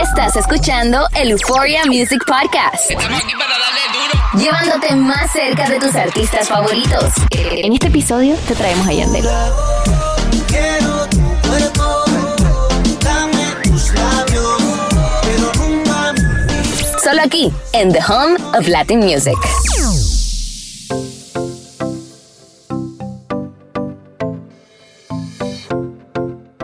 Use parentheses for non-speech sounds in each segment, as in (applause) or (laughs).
Estás escuchando el Euphoria Music Podcast. Llevándote más cerca de tus artistas favoritos. En este episodio te traemos a Yandel. Solo aquí, en The Home of Latin Music.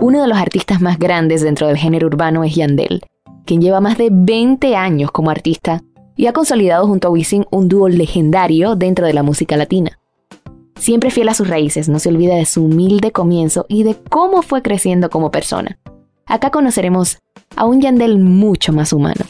Uno de los artistas más grandes dentro del género urbano es Yandel, quien lleva más de 20 años como artista y ha consolidado junto a Wisin un dúo legendario dentro de la música latina. Siempre fiel a sus raíces, no se olvida de su humilde comienzo y de cómo fue creciendo como persona. Acá conoceremos a un Yandel mucho más humano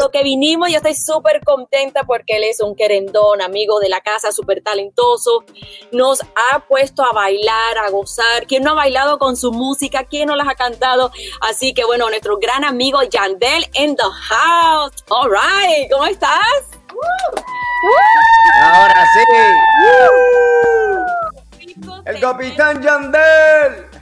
lo que vinimos, yo estoy súper contenta porque él es un querendón, amigo de la casa, súper talentoso. Nos ha puesto a bailar, a gozar. ¿Quién no ha bailado con su música? ¿Quién no las ha cantado? Así que bueno, nuestro gran amigo Yandel in the house. All right, ¿cómo estás? Ahora sí. El capitán Yandel.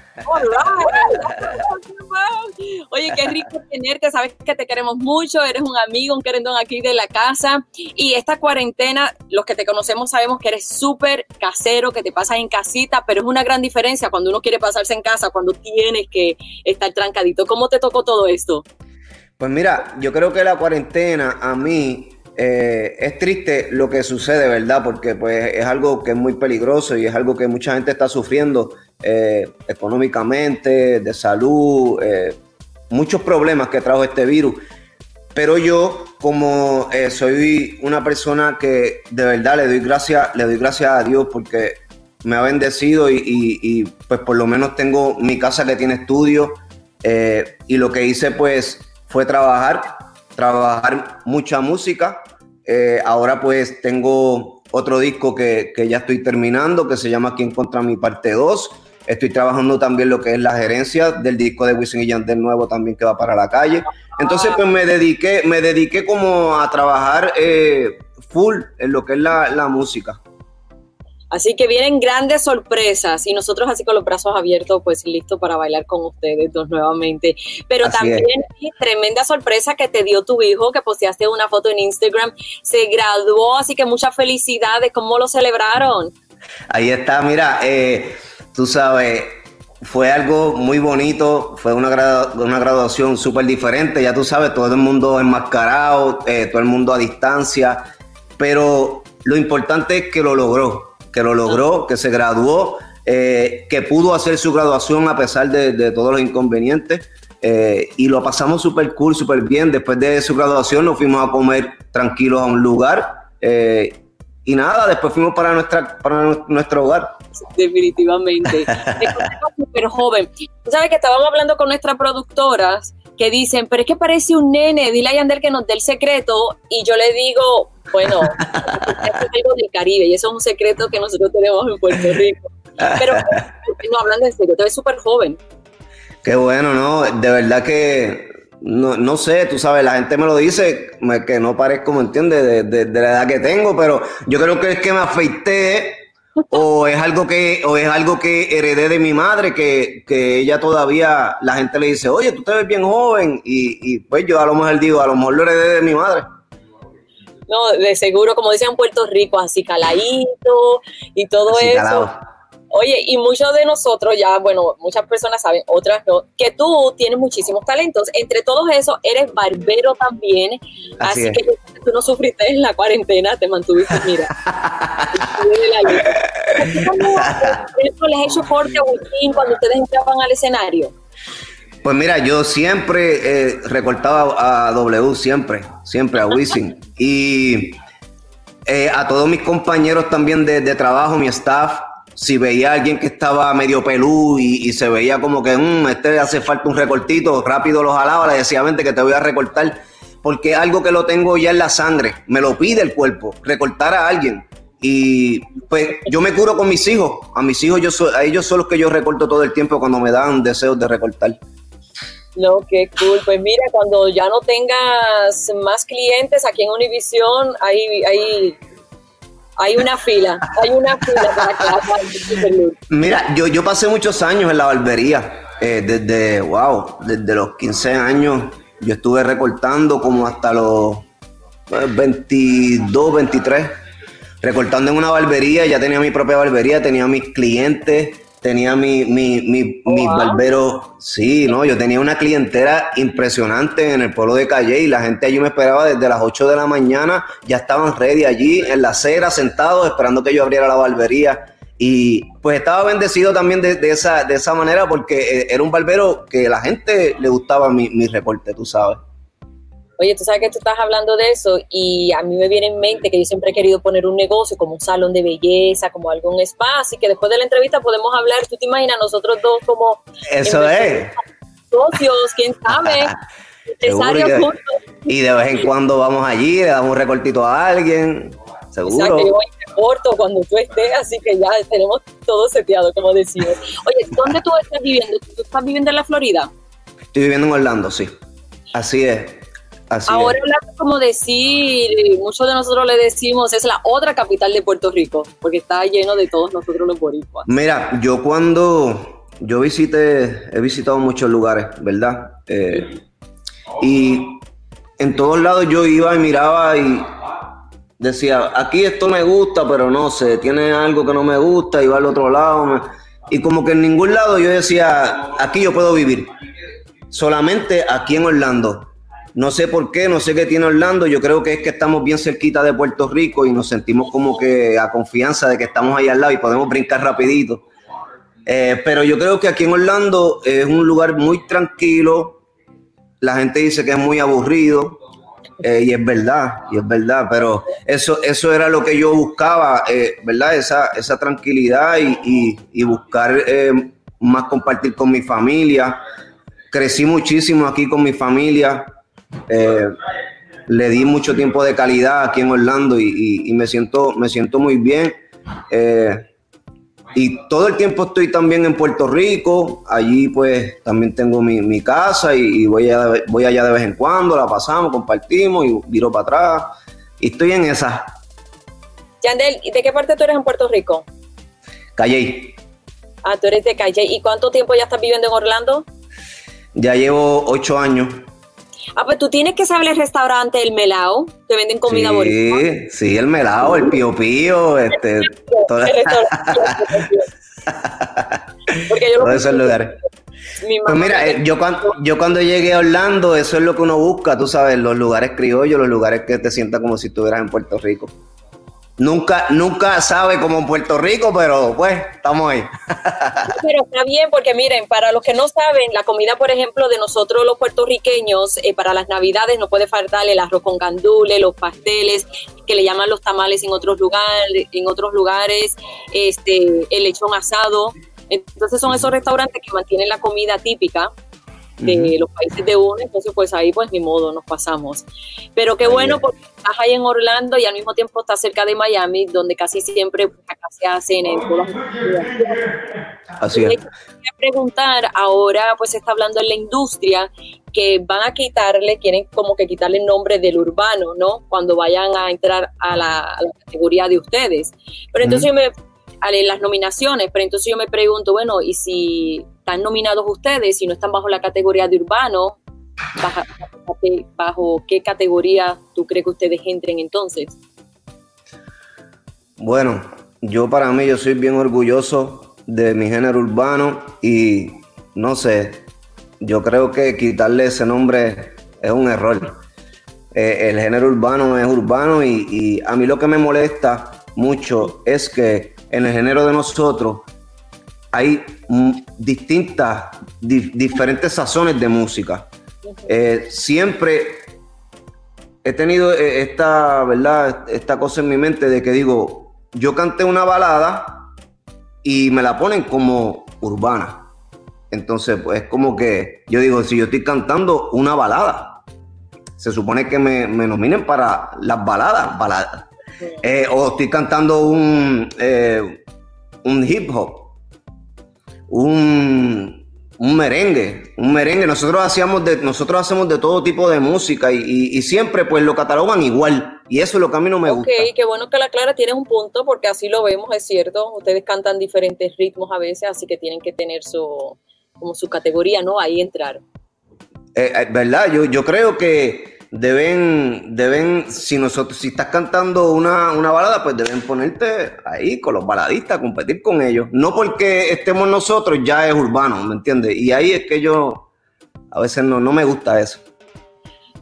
Oye, qué rico tenerte, sabes que te queremos mucho, eres un amigo, un querendón aquí de la casa. Y esta cuarentena, los que te conocemos sabemos que eres súper casero, que te pasas en casita, pero es una gran diferencia cuando uno quiere pasarse en casa, cuando tienes que estar trancadito. ¿Cómo te tocó todo esto? Pues mira, yo creo que la cuarentena a mí eh, es triste lo que sucede, ¿verdad? Porque pues es algo que es muy peligroso y es algo que mucha gente está sufriendo eh, económicamente, de salud, eh, muchos problemas que trajo este virus. Pero yo, como eh, soy una persona que de verdad le doy gracias, le doy gracias a Dios porque me ha bendecido y, pues por lo menos tengo mi casa que tiene estudio y lo que hice pues fue trabajar, trabajar mucha música. ahora pues tengo otro disco que, que, ya estoy terminando que se llama Aquí contra mi parte 2 Estoy trabajando también lo que es la gerencia del disco de Wisin y Yandel nuevo también que va para la calle. Entonces, pues me dediqué, me dediqué como a trabajar eh, full en lo que es la, música. Así que vienen grandes sorpresas y nosotros así con los brazos abiertos, pues listos para bailar con ustedes dos nuevamente. Pero también tremenda sorpresa que te dio tu hijo, que posteaste una foto en Instagram, se graduó, así que muchas felicidades. ¿Cómo lo celebraron? Ahí está, mira, eh, tú sabes, fue algo muy bonito, fue una, una graduación súper diferente, ya tú sabes, todo el mundo enmascarado, eh, todo el mundo a distancia, pero lo importante es que lo logró, que lo logró, que se graduó, eh, que pudo hacer su graduación a pesar de, todos los inconvenientes. Eh, y lo pasamos súper cool, súper bien. Después de su graduación nos fuimos a comer tranquilos a un lugar. Y nada, después fuimos para, nuestra, para nuestro hogar definitivamente. (laughs) súper joven. Tú sabes que estábamos hablando con nuestras productoras que dicen, pero es que parece un nene, dile a Yandel que nos dé el secreto. Y yo le digo, bueno, (laughs) es algo del Caribe y eso es un secreto que nosotros tenemos en Puerto Rico. Pero (laughs) no, hablando en serio, tú eres súper joven. Qué bueno, ¿no? De verdad que no, no, sé, tú sabes, la gente me lo dice, que no parezco, ¿me entiendes? De, de, de, la edad que tengo, pero yo creo que es que me afeité o es algo que o es algo que heredé de mi madre que, ella todavía la gente le dice oye tú te ves bien joven y, pues yo a lo mejor digo a lo mejor lo heredé de mi madre no de seguro como dicen en Puerto Rico así caladito y todo eso Oye, y muchos de nosotros ya, bueno, muchas personas saben, otras no, que tú tienes muchísimos talentos. Entre todos esos, eres barbero también. Así, que tú no sufriste en la cuarentena, te mantuviste, mira. les he hecho corte a cuando ustedes entraban al escenario? Pues mira, yo siempre eh, recortaba a W, siempre, siempre a Wisin. y eh, a todos mis compañeros también de, de trabajo, mi staff, si veía a alguien que estaba medio pelú y, se veía como que, mmm, este hace falta un recortito, rápido lo jalaba, le decía, vente que te voy a recortar, porque algo que lo tengo ya en la sangre, me lo pide el cuerpo, recortar a alguien. Y pues yo me curo con mis hijos, a mis hijos, yo a ellos son los que yo recorto todo el tiempo cuando me dan deseos de recortar. No, qué cool. Pues mira, cuando ya no tengas más clientes aquí en Univision, hay, hay hay una fila, hay una fila para que Mira, yo, yo pasé muchos años en la barbería, eh, desde, wow, desde los 15 años, yo estuve recortando como hasta los 22, 23, recortando en una barbería, ya tenía mi propia barbería, tenía mis clientes, tenía mi, mi, mi, mi barbero, sí, no, yo tenía una clientela impresionante en el pueblo de Calle y la gente allí me esperaba desde las 8 de la mañana, ya estaban ready allí en la acera, sentados, esperando que yo abriera la barbería. Y pues estaba bendecido también de, esa, de esa manera porque eh, era un barbero que la gente le gustaba mi, mi recorte, tú sabes. Oye, tú sabes que tú estás hablando de eso y a mí me viene en mente que yo siempre he querido poner un negocio como un salón de belleza, como algún spa, así que después de la entrevista podemos hablar, tú te imaginas nosotros dos como... Eso es. Socios, quién sabe. (laughs) Empresarios juntos. Y de vez en cuando vamos allí, le damos un recortito a alguien. Seguro. Exacto, yo voy corto cuando tú estés, así que ya tenemos todo seteado, como decimos. Oye, ¿dónde tú estás viviendo? ¿Tú estás viviendo en la Florida? Estoy viviendo en Orlando, sí. Así es. Ahora es. como decir, muchos de nosotros le decimos, es la otra capital de Puerto Rico, porque está lleno de todos nosotros los boricuas. Mira, yo cuando yo visité, he visitado muchos lugares, ¿verdad? Eh, y en todos lados yo iba y miraba y decía, aquí esto me gusta, pero no sé, tiene algo que no me gusta, iba al otro lado. y como que en ningún lado yo decía, aquí yo puedo vivir. Solamente aquí en Orlando. No sé por qué, no sé qué tiene Orlando. Yo creo que es que estamos bien cerquita de Puerto Rico y nos sentimos como que a confianza de que estamos ahí al lado y podemos brincar rapidito. Eh, pero yo creo que aquí en Orlando es un lugar muy tranquilo. La gente dice que es muy aburrido. Eh, y es verdad, y es verdad, pero eso, eso era lo que yo buscaba, eh, ¿verdad? Esa, esa tranquilidad y, y buscar más compartir con mi familia. Crecí muchísimo aquí con mi familia, eh, le di mucho tiempo de calidad aquí en Orlando y, me, siento, me siento muy bien. Eh, y todo el tiempo estoy también en Puerto Rico. Allí pues también tengo mi, casa y, voy, voy allá de vez en cuando, la pasamos, compartimos y viro para atrás. Y estoy en esa. Yandel, ¿de qué parte tú eres en Puerto Rico? Calle. Ah, tú eres de Calle. ¿Y cuánto tiempo ya estás viviendo en Orlando? Ya llevo ocho años. Ah, pues tú tienes que saber el restaurante El Melao, que venden comida sí, Sí, el Melao, el Pío Pío, este... todo... Porque yo Todos esos lugares. Pues mira, eh, yo cuando, yo cuando llegué a Orlando, eso es lo que uno busca, tú sabes, los lugares criollos, los lugares que te sientas como si estuvieras en Puerto Rico. Nunca, nunca sabe como en Puerto Rico, pero pues estamos ahí. (laughs) Pero está bien, porque miren, para los que no saben, la comida, por ejemplo, de nosotros los puertorriqueños, eh, para las navidades no puede faltar el arroz con gandules, los pasteles, que le llaman los tamales en otros lugares, en otros lugares, este, el lechón asado. Entonces son esos restaurantes que mantienen la comida típica de los países de uno, entonces pues ahí pues ni modo, nos pasamos. Pero qué bueno porque estás ahí en Orlando y al mismo tiempo estás cerca de Miami, donde casi siempre pues, acá se hacen en todas las Así es. preguntar, ahora pues se está hablando en la industria que van a quitarle, quieren como que quitarle el nombre del urbano, ¿no? Cuando vayan a entrar a la, categoría de ustedes. Pero entonces yo me en las nominaciones, pero entonces yo me pregunto, bueno, ¿y si están nominados ustedes y no están bajo la categoría de urbano, bajo, qué categoría tú crees que ustedes entren entonces? Bueno, yo para mí yo soy bien orgulloso de mi género urbano y no sé, yo creo que quitarle ese nombre es un error. Eh, el género urbano es urbano y, a mí lo que me molesta mucho es que en el género de nosotros hay distintas, diferentes sazones de música. Eh, siempre he tenido eh, esta, ¿verdad? esta cosa en mi mente de que digo, yo canté una balada y me la ponen como urbana. Entonces, pues es como que yo digo, si yo estoy cantando una balada, se supone que me, nominen para las baladas, baladas. Eh, o estoy cantando un, eh, un hip hop, un, un merengue, un merengue. Nosotros hacíamos de, nosotros hacemos de todo tipo de música y, siempre pues lo catalogan igual. Y eso es lo que a mí no me gusta. Ok, qué bueno que la Clara tienes un punto porque así lo vemos, es cierto. Ustedes cantan diferentes ritmos a veces, así que tienen que tener su, como su categoría, ¿no? Ahí entrar. Eh, eh, ¿Verdad? Yo, yo creo que deben, deben, si nosotros, si estás cantando una, una, balada, pues deben ponerte ahí con los baladistas, competir con ellos. No porque estemos nosotros, ya es urbano, ¿me entiendes? Y ahí es que yo a veces no, no me gusta eso.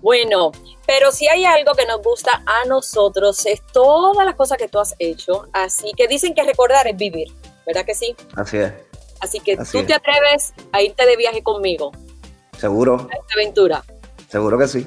Bueno, pero si hay algo que nos gusta a nosotros es todas las cosas que tú has hecho. Así que dicen que recordar es vivir, ¿verdad que sí? Así es. Así que tú te atreves a irte de viaje conmigo. Seguro. A esta aventura. Seguro que sí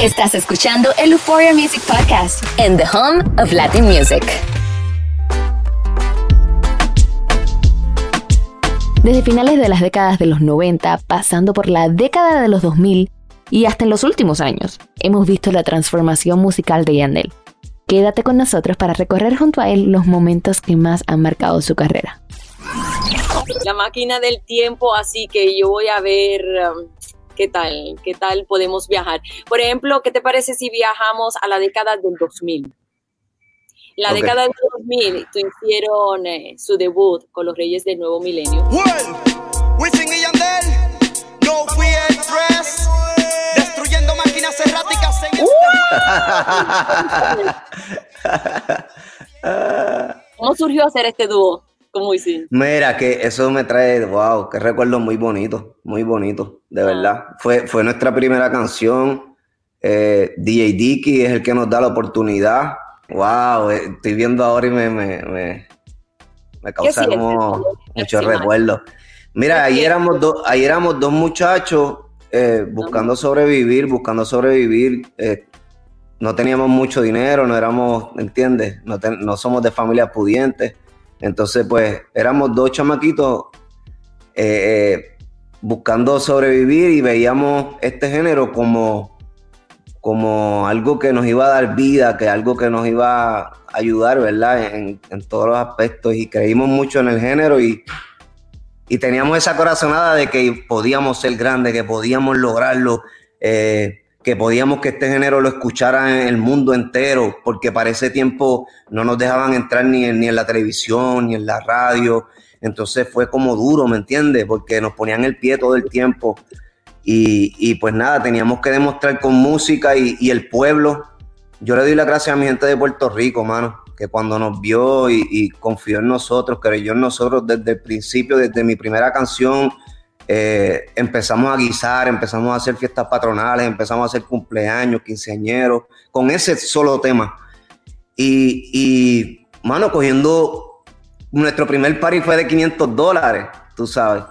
Estás escuchando el Euphoria Music Podcast en the home of Latin music. Desde finales de las décadas de los 90, pasando por la década de los 2000 y hasta en los últimos años, hemos visto la transformación musical de Yandel. Quédate con nosotros para recorrer junto a él los momentos que más han marcado su carrera. La máquina del tiempo, así que yo voy a ver um, ¿Qué tal? ¿Qué tal podemos viajar? Por ejemplo, ¿qué te parece si viajamos a la década del 2000? La década del 2000 tú hicieron eh, su debut con los Reyes del Nuevo Milenio. destruyendo máquinas erráticas en este (laughs) ¿Cómo surgió hacer este dúo? ¿Cómo hiciste? Mira, que eso me trae, wow, qué recuerdo muy bonito, muy bonito, de ah. verdad. Fue, fue nuestra primera canción. Eh, DJ Dicky es el que nos da la oportunidad. Wow, eh, estoy viendo ahora y me, me, me, me causa como muchos recuerdos. Mira, ahí éramos, dos, ahí éramos dos muchachos eh, buscando sobrevivir, buscando sobrevivir. Eh, no teníamos mucho dinero, no éramos, ¿entiendes? No, no somos de familias pudientes. Entonces, pues éramos dos chamaquitos eh, eh, buscando sobrevivir y veíamos este género como, como algo que nos iba a dar vida, que algo que nos iba a ayudar, ¿verdad? En, todos los aspectos y creímos mucho en el género y, y, teníamos esa corazonada de que podíamos ser grandes, que podíamos lograrlo. Eh, que podíamos que este género lo escuchara en el mundo entero, porque para ese tiempo no nos dejaban entrar ni en, ni en la televisión, ni en la radio. Entonces fue como duro, ¿me entiendes? Porque nos ponían el pie todo el tiempo. Y, pues nada, teníamos que demostrar con música y, el pueblo. Yo le doy la gracias a mi gente de Puerto Rico, mano, que cuando nos vio y, y confió en nosotros, creyó en nosotros desde el principio, desde mi primera canción, eh, empezamos a guisar, empezamos a hacer fiestas patronales, empezamos a hacer cumpleaños, quinceañeros, con ese solo tema. Y, y mano, cogiendo nuestro primer party fue de 500 dólares, tú sabes.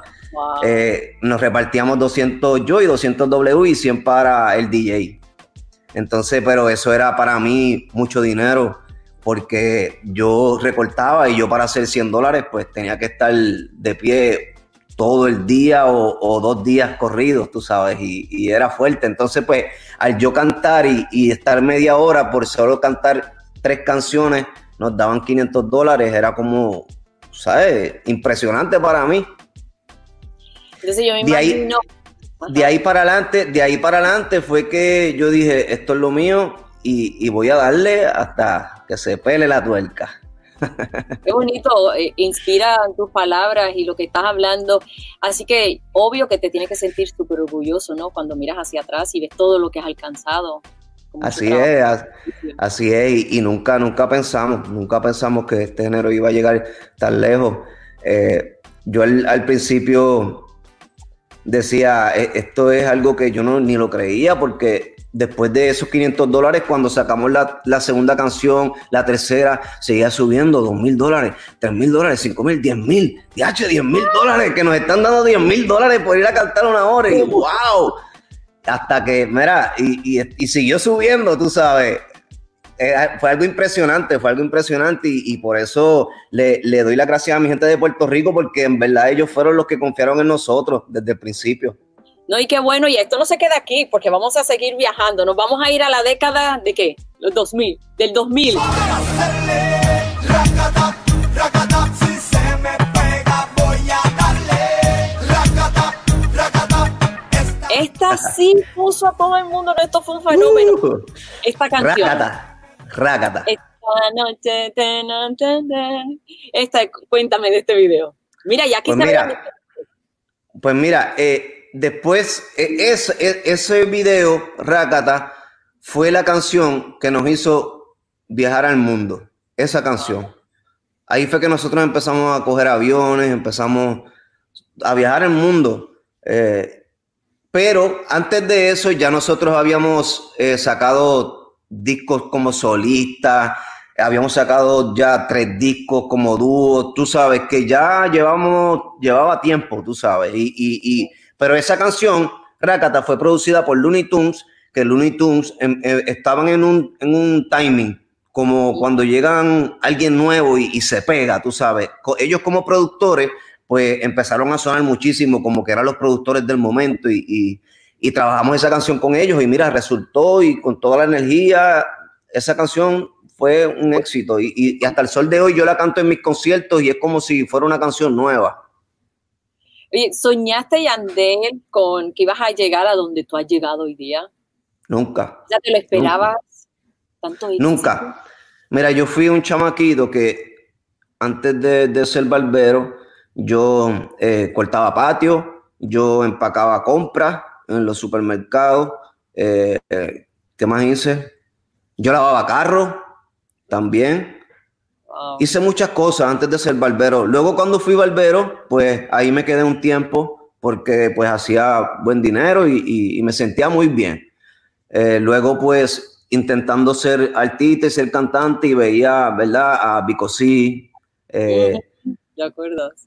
Eh, nos repartíamos 200 yo y 200 W y 100 para el DJ. Entonces, pero eso era para mí mucho dinero porque yo recortaba y yo para hacer 100 dólares pues tenía que estar de pie todo el día o, dos días corridos, tú sabes, y, era fuerte. Entonces, pues, al yo cantar y, estar media hora por solo cantar tres canciones, nos daban 500 dólares, era como, ¿sabes? Impresionante para mí. Entonces yo me de imagino... Ahí, de ahí para adelante, de ahí para adelante fue que yo dije, esto es lo mío y, y voy a darle hasta que se pele la tuerca. Qué bonito, eh, inspira tus palabras y lo que estás hablando. Así que obvio que te tienes que sentir súper orgulloso, ¿no? Cuando miras hacia atrás y ves todo lo que has alcanzado. Así es, así es, y, nunca, nunca pensamos, nunca pensamos que este género iba a llegar tan lejos. Eh, yo al, principio decía, e, esto es algo que yo no ni lo creía porque después de esos 500 dólares, cuando sacamos la, segunda canción, la tercera, seguía subiendo 2 mil dólares, 3 mil dólares, 5 mil, 10 mil, 10 mil dólares, que nos están dando 10 mil dólares por ir a cantar una hora y wow. Hasta que, mira, y, y, siguió subiendo, tú sabes. Eh, fue algo impresionante, fue algo impresionante y, por eso le, le, doy las gracias a mi gente de Puerto Rico porque en verdad ellos fueron los que confiaron en nosotros desde el principio. No, y qué bueno, y esto no se queda aquí, porque vamos a seguir viajando. Nos vamos a ir a la década de qué? Los 2000, del 2000. Esta sí puso a todo el mundo, esto fue un fenómeno. Uh. Esta canción. Rácata, Esta, cuéntame de este video. Mira, ya aquí pues mira, Pues mira, eh, después, e, e, ese video, Rakata, fue la canción que nos hizo viajar al mundo. Esa canción. Ahí fue que nosotros empezamos a coger aviones, empezamos a viajar al mundo. Eh, pero antes de eso ya nosotros habíamos eh, sacado discos como solistas, habíamos sacado ya tres discos como dúo, tú sabes que ya llevamos, llevaba tiempo, tú sabes, y pero esa canción, Rakata, fue producida por Looney Tunes, que Looney Tunes em, eh, estaban en un, en un timing, como cuando llegan alguien nuevo y, se pega, tú sabes. Ellos como productores, pues empezaron a sonar muchísimo, como que eran los productores del momento y, y trabajamos esa canción con ellos y mira, resultó y con toda la energía, esa canción fue un éxito y, y, hasta el sol de hoy yo la canto en mis conciertos y es como si fuera una canción nueva. Oye, ¿soñaste, Yandel, con que ibas a llegar a donde tú has llegado hoy día? Nunca. ¿Ya te lo esperabas? Tanto Nunca. Mira, yo fui un chamaquito que antes de, ser barbero, yo eh, cortaba patio, yo empacaba compras en los supermercados. Eh, eh, ¿Qué más hice? Yo lavaba carros también. Hice muchas cosas antes de ser barbero. Luego cuando fui barbero, pues ahí me quedé un tiempo porque pues hacía buen dinero y, me sentía muy bien. Eh, luego pues intentando ser artista y ser cantante y veía, ¿verdad? A Vico eh,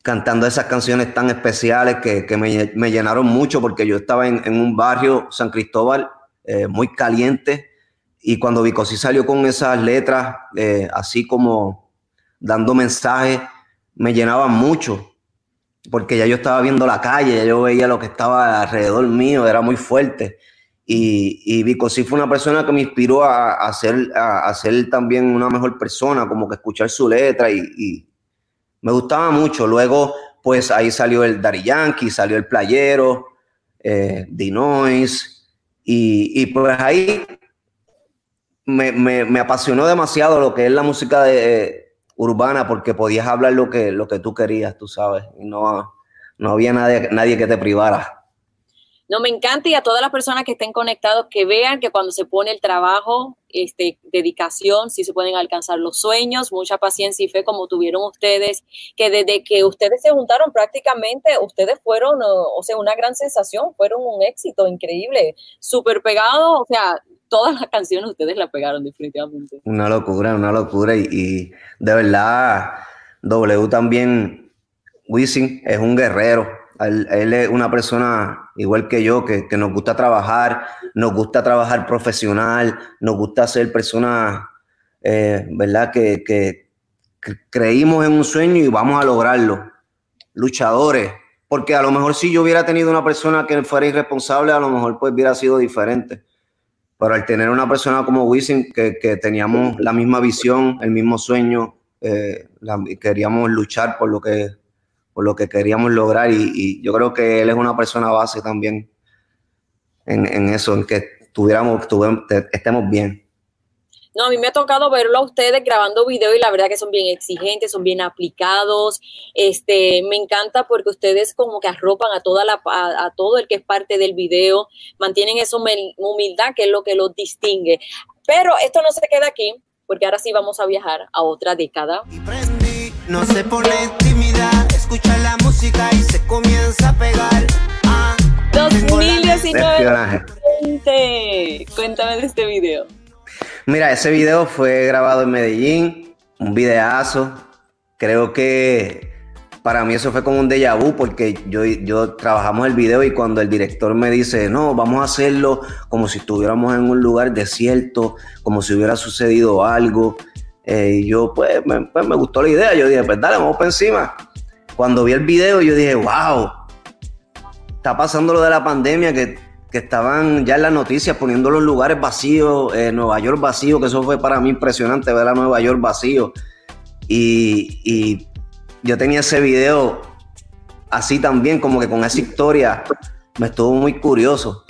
cantando esas canciones tan especiales que, me, llenaron mucho porque yo estaba en, un barrio, San Cristóbal, eh, muy caliente. Y cuando Vicosí salió con esas letras, así como dando mensajes, me llenaba mucho, porque ya yo estaba viendo la calle, ya yo veía lo que estaba alrededor mío, era muy fuerte. Y, y Vico fue una persona que me inspiró a, a, ser, a, ser también una mejor persona, como que escuchar su letra y, me gustaba mucho. Luego, pues ahí salió el Dari Yankee, salió el Playero, eh, y, y pues ahí me, me, me, apasionó demasiado lo que es la música de, urbana porque podías hablar lo que, lo que tú querías, tú sabes, y no, no había nadie, nadie que te privara. No, me encanta y a todas las personas que estén conectados que vean que cuando se pone el trabajo, este, dedicación, sí se pueden alcanzar los sueños, mucha paciencia y fe como tuvieron ustedes, que desde que ustedes se juntaron prácticamente, ustedes fueron, o sea, una gran sensación, fueron un éxito increíble, súper pegado, o sea, todas las canciones ustedes la pegaron definitivamente. Una locura, una locura. Y, de verdad, W también, Wisin es un guerrero. Él, es una persona igual que yo, que, nos gusta trabajar, nos gusta trabajar profesional, nos gusta ser personas, eh, ¿verdad? Que, creímos en un sueño y vamos a lograrlo. Luchadores, porque a lo mejor si yo hubiera tenido una persona que fuera irresponsable, a lo mejor pues hubiera sido diferente pero al tener una persona como Wisin, que, teníamos la misma visión, el mismo sueño, eh, queríamos luchar por lo que, por lo que queríamos lograr y, yo creo que él es una persona base también en, eso, en que tuviéramos, estemos bien. No, a mí me ha tocado verlo a ustedes grabando video y la verdad que son bien exigentes, son bien aplicados. Este, me encanta porque ustedes como que arropan a toda la a, todo el que es parte del video, mantienen esa humildad que es lo que los distingue. Pero esto no se queda aquí, porque ahora sí vamos a viajar a otra década. No se pone intimidad, escucha la música y se comienza a pegar. Ah, 2019. Cuéntame de este video. Mira, ese video fue grabado en Medellín, un videazo. Creo que para mí eso fue como un déjà vu porque yo, yo trabajamos el video y cuando el director me dice, no, vamos a hacerlo como si estuviéramos en un lugar desierto, como si hubiera sucedido algo. Eh, y yo, pues me, pues me, gustó la idea. Yo dije, pues dale, vamos para encima. Cuando vi el video, yo dije, wow, está pasando lo de la pandemia que que estaban ya en las noticias poniendo los lugares vacíos, eh, Nueva York vacío, que eso fue para mí impresionante ver a Nueva York vacío. Y, yo tenía ese video así también, como que con esa historia, me estuvo muy curioso.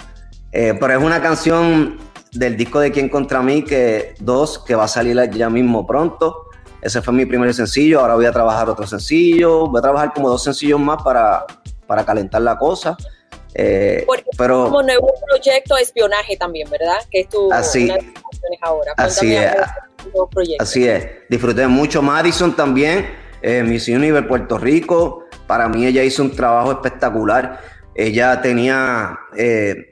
Eh, pero es una canción del disco de Quién contra mí, que dos, que va a salir ya mismo pronto. Ese fue mi primer sencillo, ahora voy a trabajar otro sencillo, voy a trabajar como dos sencillos más para, para calentar la cosa. Eh, pero, como nuevo proyecto de espionaje también, ¿verdad? Que es tu así, ahora. así es. Así es. Disfruté mucho Madison también, eh, Miss Universe Puerto Rico. Para mí ella hizo un trabajo espectacular. Ella tenía eh,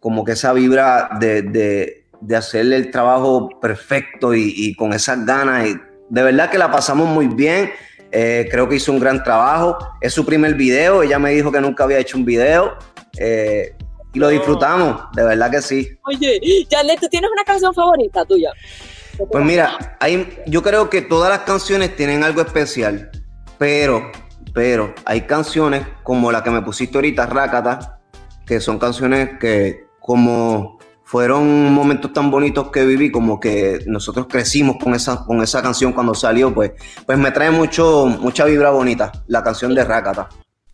como que esa vibra de, de, de, hacerle el trabajo perfecto y, y, con esas ganas. Y de verdad que la pasamos muy bien. Eh, creo que hizo un gran trabajo. Es su primer video. Ella me dijo que nunca había hecho un video. Eh, y lo disfrutamos, de verdad que sí. Oye, Janet, ¿tú tienes una canción favorita tuya? Pues mira, hay, yo creo que todas las canciones tienen algo especial, pero, pero hay canciones como la que me pusiste ahorita, Rácata, que son canciones que como fueron momentos tan bonitos que viví, como que nosotros crecimos con esa, con esa canción cuando salió, pues, pues me trae mucho, mucha vibra bonita, la canción de Rácata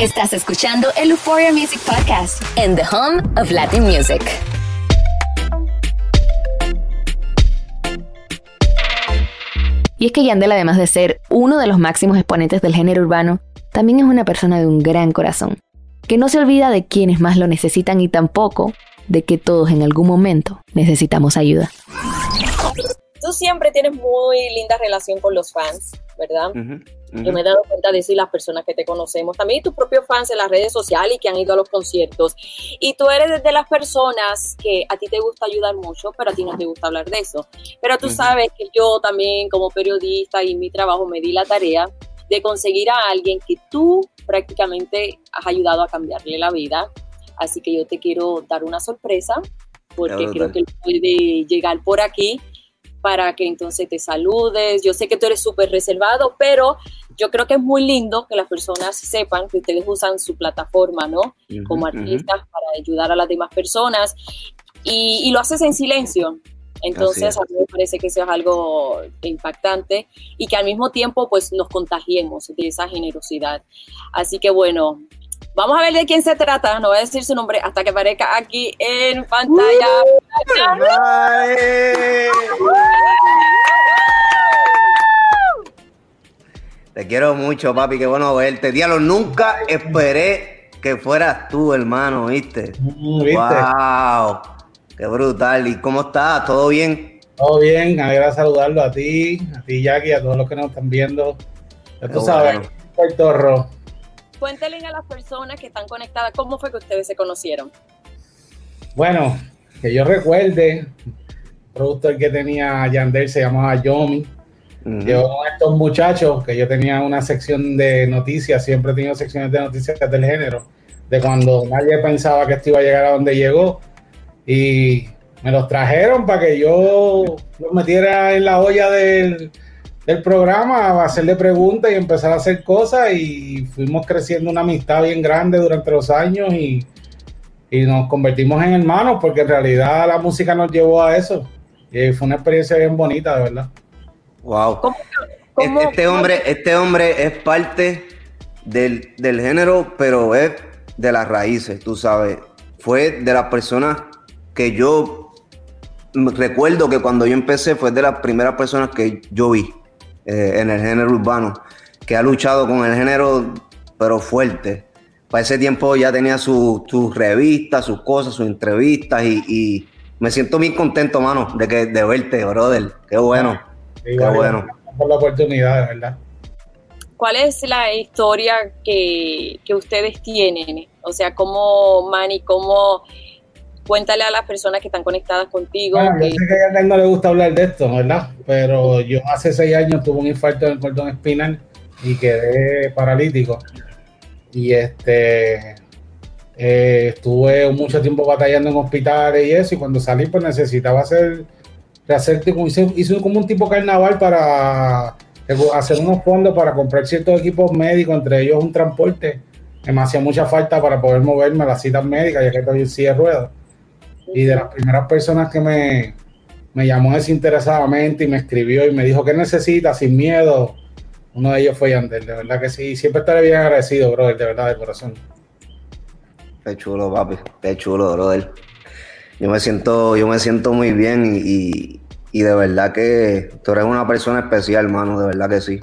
Estás escuchando el Euphoria Music Podcast en the home of Latin music. Y es que Yandel, además de ser uno de los máximos exponentes del género urbano, también es una persona de un gran corazón, que no se olvida de quienes más lo necesitan y tampoco de que todos en algún momento necesitamos ayuda. Tú siempre tienes muy linda relación con los fans, ¿verdad? Yo me he dado cuenta de eso y las personas que te conocemos, también tus propios fans en las redes sociales y que han ido a los conciertos. Y tú eres de las personas que a ti te gusta ayudar mucho, pero a ti no te gusta hablar de eso. Pero tú sabes que yo también como periodista y mi trabajo me di la tarea de conseguir a alguien que tú prácticamente has ayudado a cambiarle la vida. Así que yo te quiero dar una sorpresa porque creo que puede llegar por aquí para que entonces te saludes. Yo sé que tú eres súper reservado, pero yo creo que es muy lindo que las personas sepan que ustedes usan su plataforma, ¿no? Como artistas para ayudar a las demás personas y, lo haces en silencio. Entonces, a mí me parece que eso es algo impactante y que al mismo tiempo, pues, nos contagiemos de esa generosidad. Así que, bueno, Vamos a ver de quién se trata, no voy a decir su nombre hasta que aparezca aquí en pantalla. Te quiero mucho, papi, qué bueno verte. Diablo, nunca esperé que fueras tú, hermano, ¿viste? Mm, wow, qué brutal. ¿Y cómo estás? ¿Todo bien? Todo bien, alegra saludarlo a ti, a ti, Jackie, a todos los que nos están viendo. Ya tú sabes, Puerto Rico. Cuéntenle a las personas que están conectadas cómo fue que ustedes se conocieron. Bueno, que yo recuerde, el productor que tenía Yandel se llamaba Yomi. Yo con estos muchachos, que yo tenía una sección de noticias, siempre he tenido secciones de noticias del género, de cuando nadie pensaba que esto iba a llegar a donde llegó. Y me los trajeron para que yo los metiera en la olla del, del programa, a hacerle preguntas y empezar a hacer cosas y fuimos creciendo una amistad bien grande durante los años y, y nos convertimos en hermanos porque en realidad la música nos llevó a eso y fue una experiencia bien bonita, de verdad. Wow. este, hombre, este hombre es parte del, del género, pero es de las raíces, tú sabes. Fue de las personas que yo recuerdo que cuando yo empecé fue de las primeras personas que yo vi eh, en el género urbano, que ha luchado con el género, pero fuerte. Para ese tiempo ya tenía sus revistas, sus cosas, sus entrevistas y, me siento muy contento, mano, de, que, de verte, brother. Qué bueno. qué bueno. Por la oportunidad, verdad. ¿Cuál es la historia que, que ustedes tienen? O sea, cómo Manny, cómo cuéntale a las personas que están conectadas contigo. Bueno, yo sé que a él no le gusta hablar de esto, ¿verdad? Pero yo hace seis años tuve un infarto en el cordón espinal y quedé paralítico. Y este eh, estuve mucho tiempo batallando en hospitales y eso, y cuando salí, pues necesitaba hacer, hacer hice, hice como un tipo carnaval para hacer unos fondos para comprar ciertos equipos médicos, entre ellos un transporte me hacía mucha falta para poder moverme a las citas médicas, ya que estoy en silla de ruedas. Y de las primeras personas que me, me llamó desinteresadamente y me escribió y me dijo, ¿qué necesita sin miedo? Uno de ellos fue Yandel, de verdad que sí. Siempre estaré bien agradecido, brother, de verdad, de corazón. Qué chulo, papi. Qué chulo, brother. Yo me siento, yo me siento muy bien y, y, de verdad que tú eres una persona especial, hermano, de verdad que sí.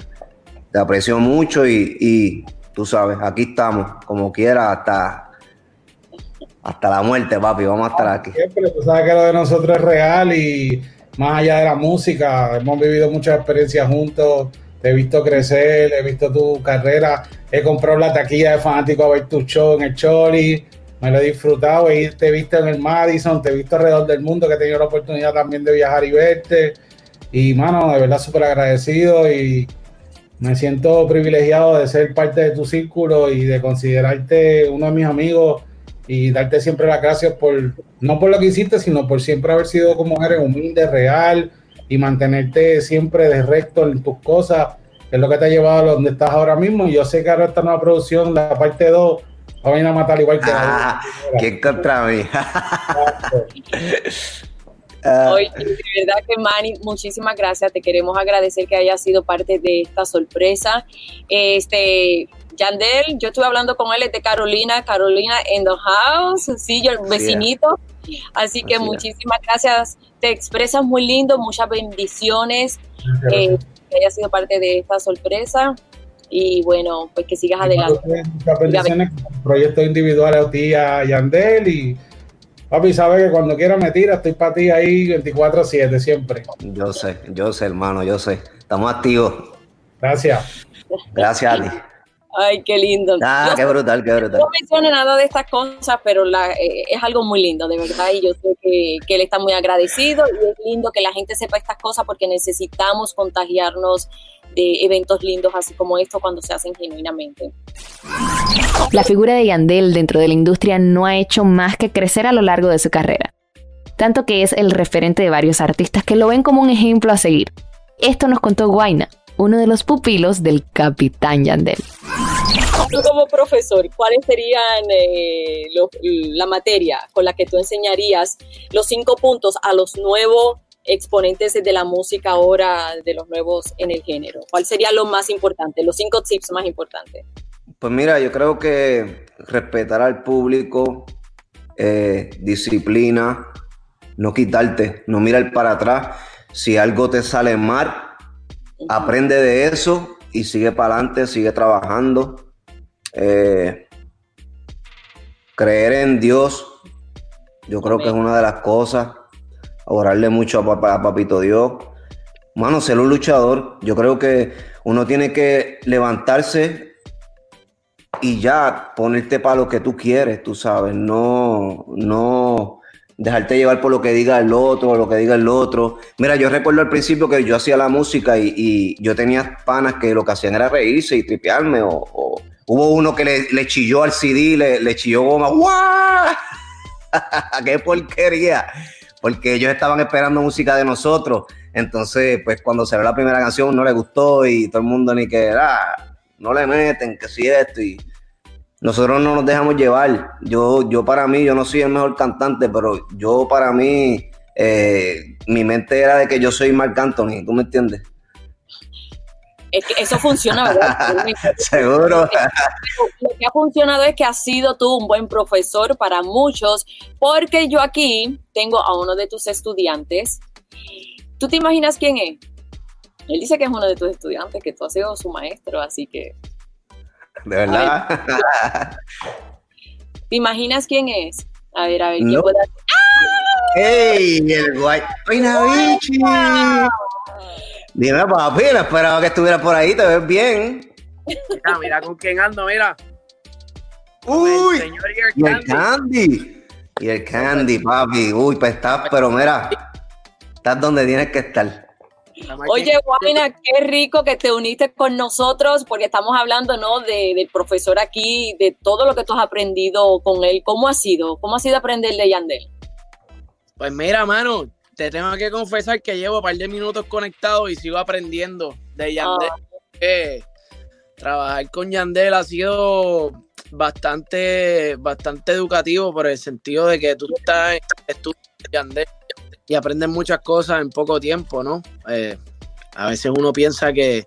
Te aprecio mucho y, y tú sabes, aquí estamos, como quiera, hasta hasta la muerte, papi, vamos a estar aquí. Siempre, tú sabes que lo de nosotros es real y más allá de la música, hemos vivido muchas experiencias juntos, te he visto crecer, he visto tu carrera, he comprado la taquilla de fanático a ver tu show en el Choli, me lo he disfrutado, he, te he visto en el Madison, te he visto alrededor del mundo, que he tenido la oportunidad también de viajar y verte. Y, mano, de verdad súper agradecido y me siento privilegiado de ser parte de tu círculo y de considerarte uno de mis amigos y darte siempre las gracias por, no por lo que hiciste, sino por siempre haber sido como eres humilde, real y mantenerte siempre de recto en tus cosas, que es lo que te ha llevado a donde estás ahora mismo. Y yo sé que ahora esta nueva producción, la parte 2, va a venir a matar igual que ah, ¿Qué contra mí? (laughs) Hoy, de verdad que Manny, muchísimas gracias. Te queremos agradecer que hayas sido parte de esta sorpresa. Este, Yandel, yo estuve hablando con él de Carolina, Carolina in the house, sí, yo el vecinito. Así que muchísimas gracias. Te expresas muy lindo, muchas bendiciones. Eh, que hayas sido parte de esta sorpresa. Y bueno, pues que sigas adelante. Muchas bendiciones, proyectos individuales a ti, a Yandel. Y papi, sabes que cuando quieras me tira, estoy para ti ahí 24-7 siempre. Yo sé, yo sé, hermano, yo sé. Estamos activos. Gracias. Gracias a ti. Ay, qué lindo. Ah, qué brutal, qué brutal. No menciono nada de estas cosas, pero la, eh, es algo muy lindo, de verdad, y yo sé que, que, él está muy agradecido y es lindo que la gente sepa estas cosas porque necesitamos contagiarnos de eventos lindos así como esto cuando se hacen genuinamente. La figura de Yandel dentro de la industria no ha hecho más que crecer a lo largo de su carrera, tanto que es el referente de varios artistas que lo ven como un ejemplo a seguir. Esto nos contó Guaina, uno de los pupilos del capitán Yandel. Tú como profesor, ¿cuáles serían eh, la materia con la que tú enseñarías los cinco puntos a los nuevos exponentes de la música ahora, de los nuevos en el género? ¿Cuál sería lo más importante, los cinco tips más importantes? Pues mira, yo creo que respetar al público, eh, disciplina, no quitarte, no mirar para atrás. Si algo te sale mal, aprende de eso y sigue para adelante, sigue trabajando. Eh, creer en Dios, yo creo que es una de las cosas. Orarle mucho a, Papito Dios. Mano, ser un luchador. Yo creo que uno tiene que levantarse y ya ponerte para lo que tú quieres, tú sabes. No, no dejarte llevar por lo que diga el otro, o lo que diga el otro. Mira, yo recuerdo al principio que yo hacía la música y, yo tenía panas que lo que hacían era reírse y tripearme. O, hubo uno que le, chilló al CD, le, le chilló goma. ¡Guau! (laughs) ¡Qué porquería! porque ellos estaban esperando música de nosotros. Entonces, pues cuando se ve la primera canción no le gustó y todo el mundo ni que, ah, no le meten, que si esto y nosotros no nos dejamos llevar. Yo, yo para mí, yo no soy el mejor cantante, pero yo para mí, eh, mi mente era de que yo soy Marc Anthony, ¿tú me entiendes? Es que eso funciona, ¿verdad? (laughs) Seguro. Lo que ha funcionado es que has sido tú un buen profesor para muchos, porque yo aquí tengo a uno de tus estudiantes. ¿Tú te imaginas quién es? Él dice que es uno de tus estudiantes, que tú has sido su maestro, así que... De verdad. (laughs) ¿Te imaginas quién es? A ver, a ver, No. ¿quién puede ¡Ey! El guay. ¡Ay, Navichi! Dime, papi, no esperaba que estuviera por ahí, te ves bien. Mira, mira con quién ando, mira. ¡Uy! El señor Ear Y el Candy. candy. Y el candy, papi. Uy, pues estás, pero mira, estás donde tienes que estar. Oye, Guaina, qué rico que te uniste con nosotros porque estamos hablando, ¿no? De, del profesor aquí, de todo lo que tú has aprendido con él. ¿Cómo ha sido? ¿Cómo ha sido aprender de Yandel? Pues mira, mano, te tengo que confesar que llevo un par de minutos conectado y sigo aprendiendo de Yandel. Ah. Eh, trabajar con Yandel ha sido bastante, bastante educativo por el sentido de que tú estás estudiando Yandel y aprendes muchas cosas en poco tiempo, ¿no? Eh, a veces uno piensa que,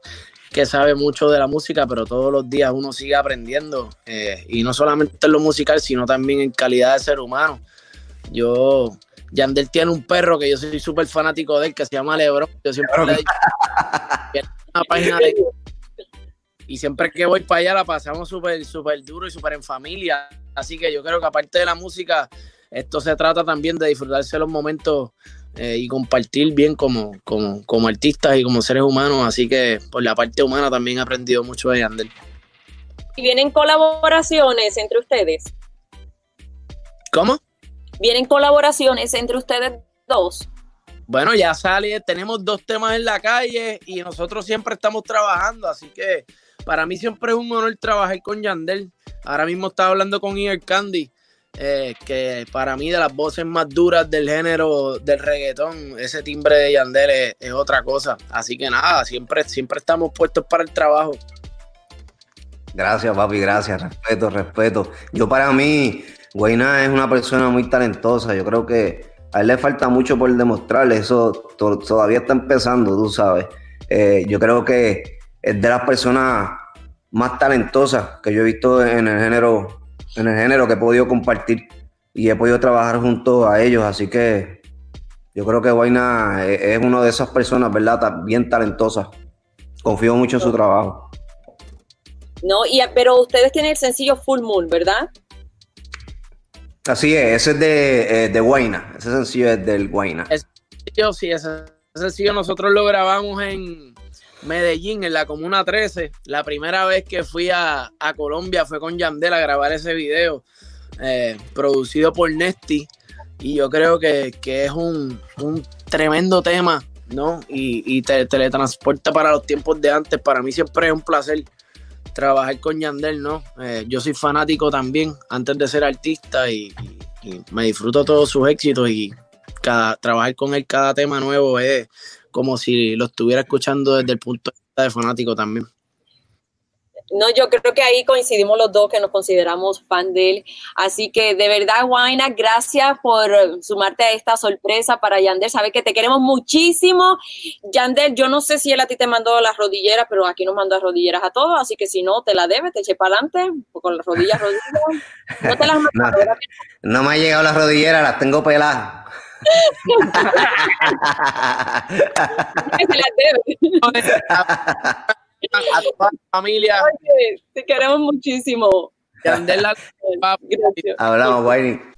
que sabe mucho de la música, pero todos los días uno sigue aprendiendo. eh, y no solamente en lo musical, sino también en calidad de ser humano. Yo, Yandel tiene un perro que yo soy súper fanático de él, que se llama Lebron. Yo siempre le he dicho que una página de y siempre que voy para allá la pasamos súper súper duro y súper en familia. Así que yo creo que aparte de la música, esto se trata también de disfrutarse los momentos eh, y compartir bien como, como, como artistas y como seres humanos. Así que por la parte humana también he aprendido mucho de Yandel. ¿Y vienen colaboraciones entre ustedes? ¿Cómo? ¿Vienen colaboraciones entre ustedes dos? Bueno, ya sale, tenemos dos temas en la calle y nosotros siempre estamos trabajando, así que para mí siempre es un honor trabajar con Yandel. Ahora mismo estaba hablando con Ear Candy, eh, que para mí de las voces más duras del género del reggaetón, ese timbre de Yandel es, otra cosa. Así que nada, siempre, siempre estamos puestos para el trabajo. Gracias, papi, gracias. Respeto, respeto. Yo para mí, Guayna es una persona muy talentosa. Yo creo que a él le falta mucho por demostrarle. Eso to- todavía está empezando, tú sabes. Eh, yo creo que es de las personas más talentosas que yo he visto en el género, en el género que he podido compartir y he podido trabajar junto a ellos. Así que yo creo que Guayna es, es una de esas personas, ¿verdad? Bien talentosas. Confío mucho en su trabajo. No, y, pero ustedes tienen el sencillo Full Moon, ¿verdad? Así es, ese es de, eh, de Guayna. Ese sencillo es del Guayna. Yo sí, ese sencillo nosotros lo grabamos en Medellín, en la Comuna 13. La primera vez que fui a, a Colombia fue con Yandel a grabar ese video, eh, producido por Nesty. Y yo creo que, que es un, un tremendo tema, ¿no? Y, y te teletransporta para los tiempos de antes. Para mí siempre es un placer trabajar con Yandel, ¿no? Eh, yo soy fanático también, antes de ser artista, y me disfruto todos sus éxitos y cada, trabajar con él cada tema nuevo es como si lo estuviera escuchando desde el punto de vista de fanático también. No, yo creo que ahí coincidimos los dos que nos consideramos fan de él. Así que de verdad, Guaina, gracias por sumarte a esta sorpresa para Yandel. Sabes que te queremos muchísimo. Yandel, yo no sé si él a ti te mandó las rodilleras, pero aquí nos mandó las rodilleras a todos. Así que si no, te la debes, te eché para adelante con las rodillas, rodillas. No te las. (laughs) No me ha llegado las rodilleras, las tengo peladas. A toda la familia, Oye, Te queremos muchísimo. Gracias. Hablamos, Guayni.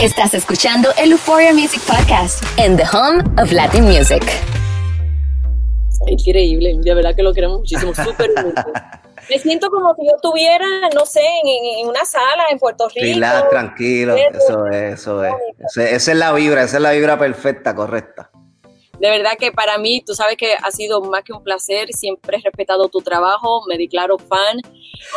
Estás escuchando el Euphoria Music Podcast en The Home of Latin Music. Increíble, de verdad que lo queremos muchísimo, (laughs) súper Me siento como si yo estuviera, no sé, en, una sala en Puerto Rico. tranquilo, eso es, eso es. Esa es la vibra, esa es la vibra perfecta, correcta de verdad que para mí, tú sabes que ha sido más que un placer, siempre he respetado tu trabajo, me declaro fan.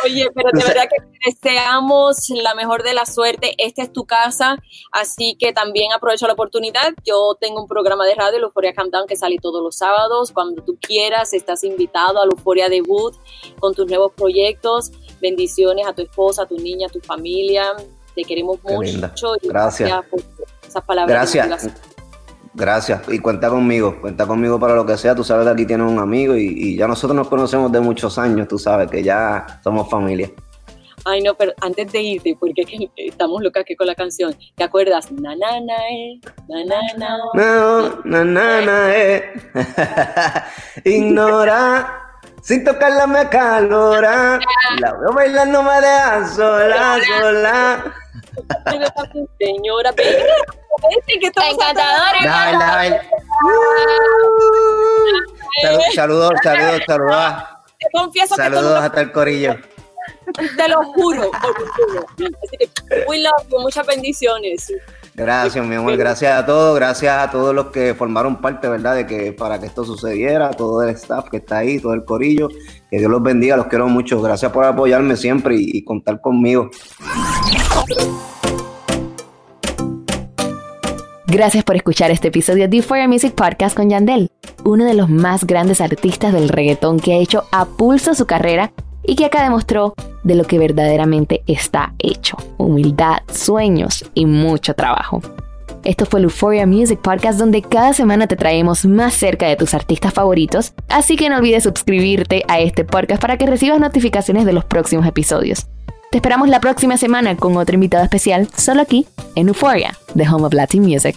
Oye, pero de verdad que deseamos la mejor de la suerte, esta es tu casa, así que también aprovecho la oportunidad, yo tengo un programa de radio, Euphoria Countdown, que sale todos los sábados, cuando tú quieras, estás invitado a Euphoria Debut con tus nuevos proyectos, bendiciones a tu esposa, a tu niña, a tu familia, te queremos mucho. gracias. gracias por esas palabras. Gracias. Gracias. Y cuenta conmigo, cuenta conmigo para lo que sea. Tú sabes que aquí tienes un amigo y, ya nosotros nos conocemos de muchos años, tú sabes que ya somos familia. Ay, no, pero antes de irte, porque estamos locas que con la canción, ¿te acuerdas? Na, na, na, eh, na, na, na. No, na, na, na, eh. (laughs) Ignora. Sin tocarla me acalora. La veo bailando me deja sola, sola. Señora, Encantadora. Saludos, saludos, saludos. Te confieso saludos hasta el corillo. Te lo juro, Así que, muy muchas bendiciones. Gracias, mi amor. Gracias a todos. Gracias a todos los que formaron parte, ¿verdad? De que para que esto sucediera, todo el staff que está ahí, todo el corillo. Que Dios los bendiga, los quiero mucho. Gracias por apoyarme siempre y contar conmigo. Gracias por escuchar este episodio de For Music Podcast con Yandel, uno de los más grandes artistas del reggaetón que ha hecho a pulso su carrera y que acá demostró de lo que verdaderamente está hecho. Humildad, sueños y mucho trabajo. Esto fue el Euphoria Music Podcast donde cada semana te traemos más cerca de tus artistas favoritos, así que no olvides suscribirte a este podcast para que recibas notificaciones de los próximos episodios. Te esperamos la próxima semana con otro invitado especial, solo aquí en Euphoria, The Home of Latin Music.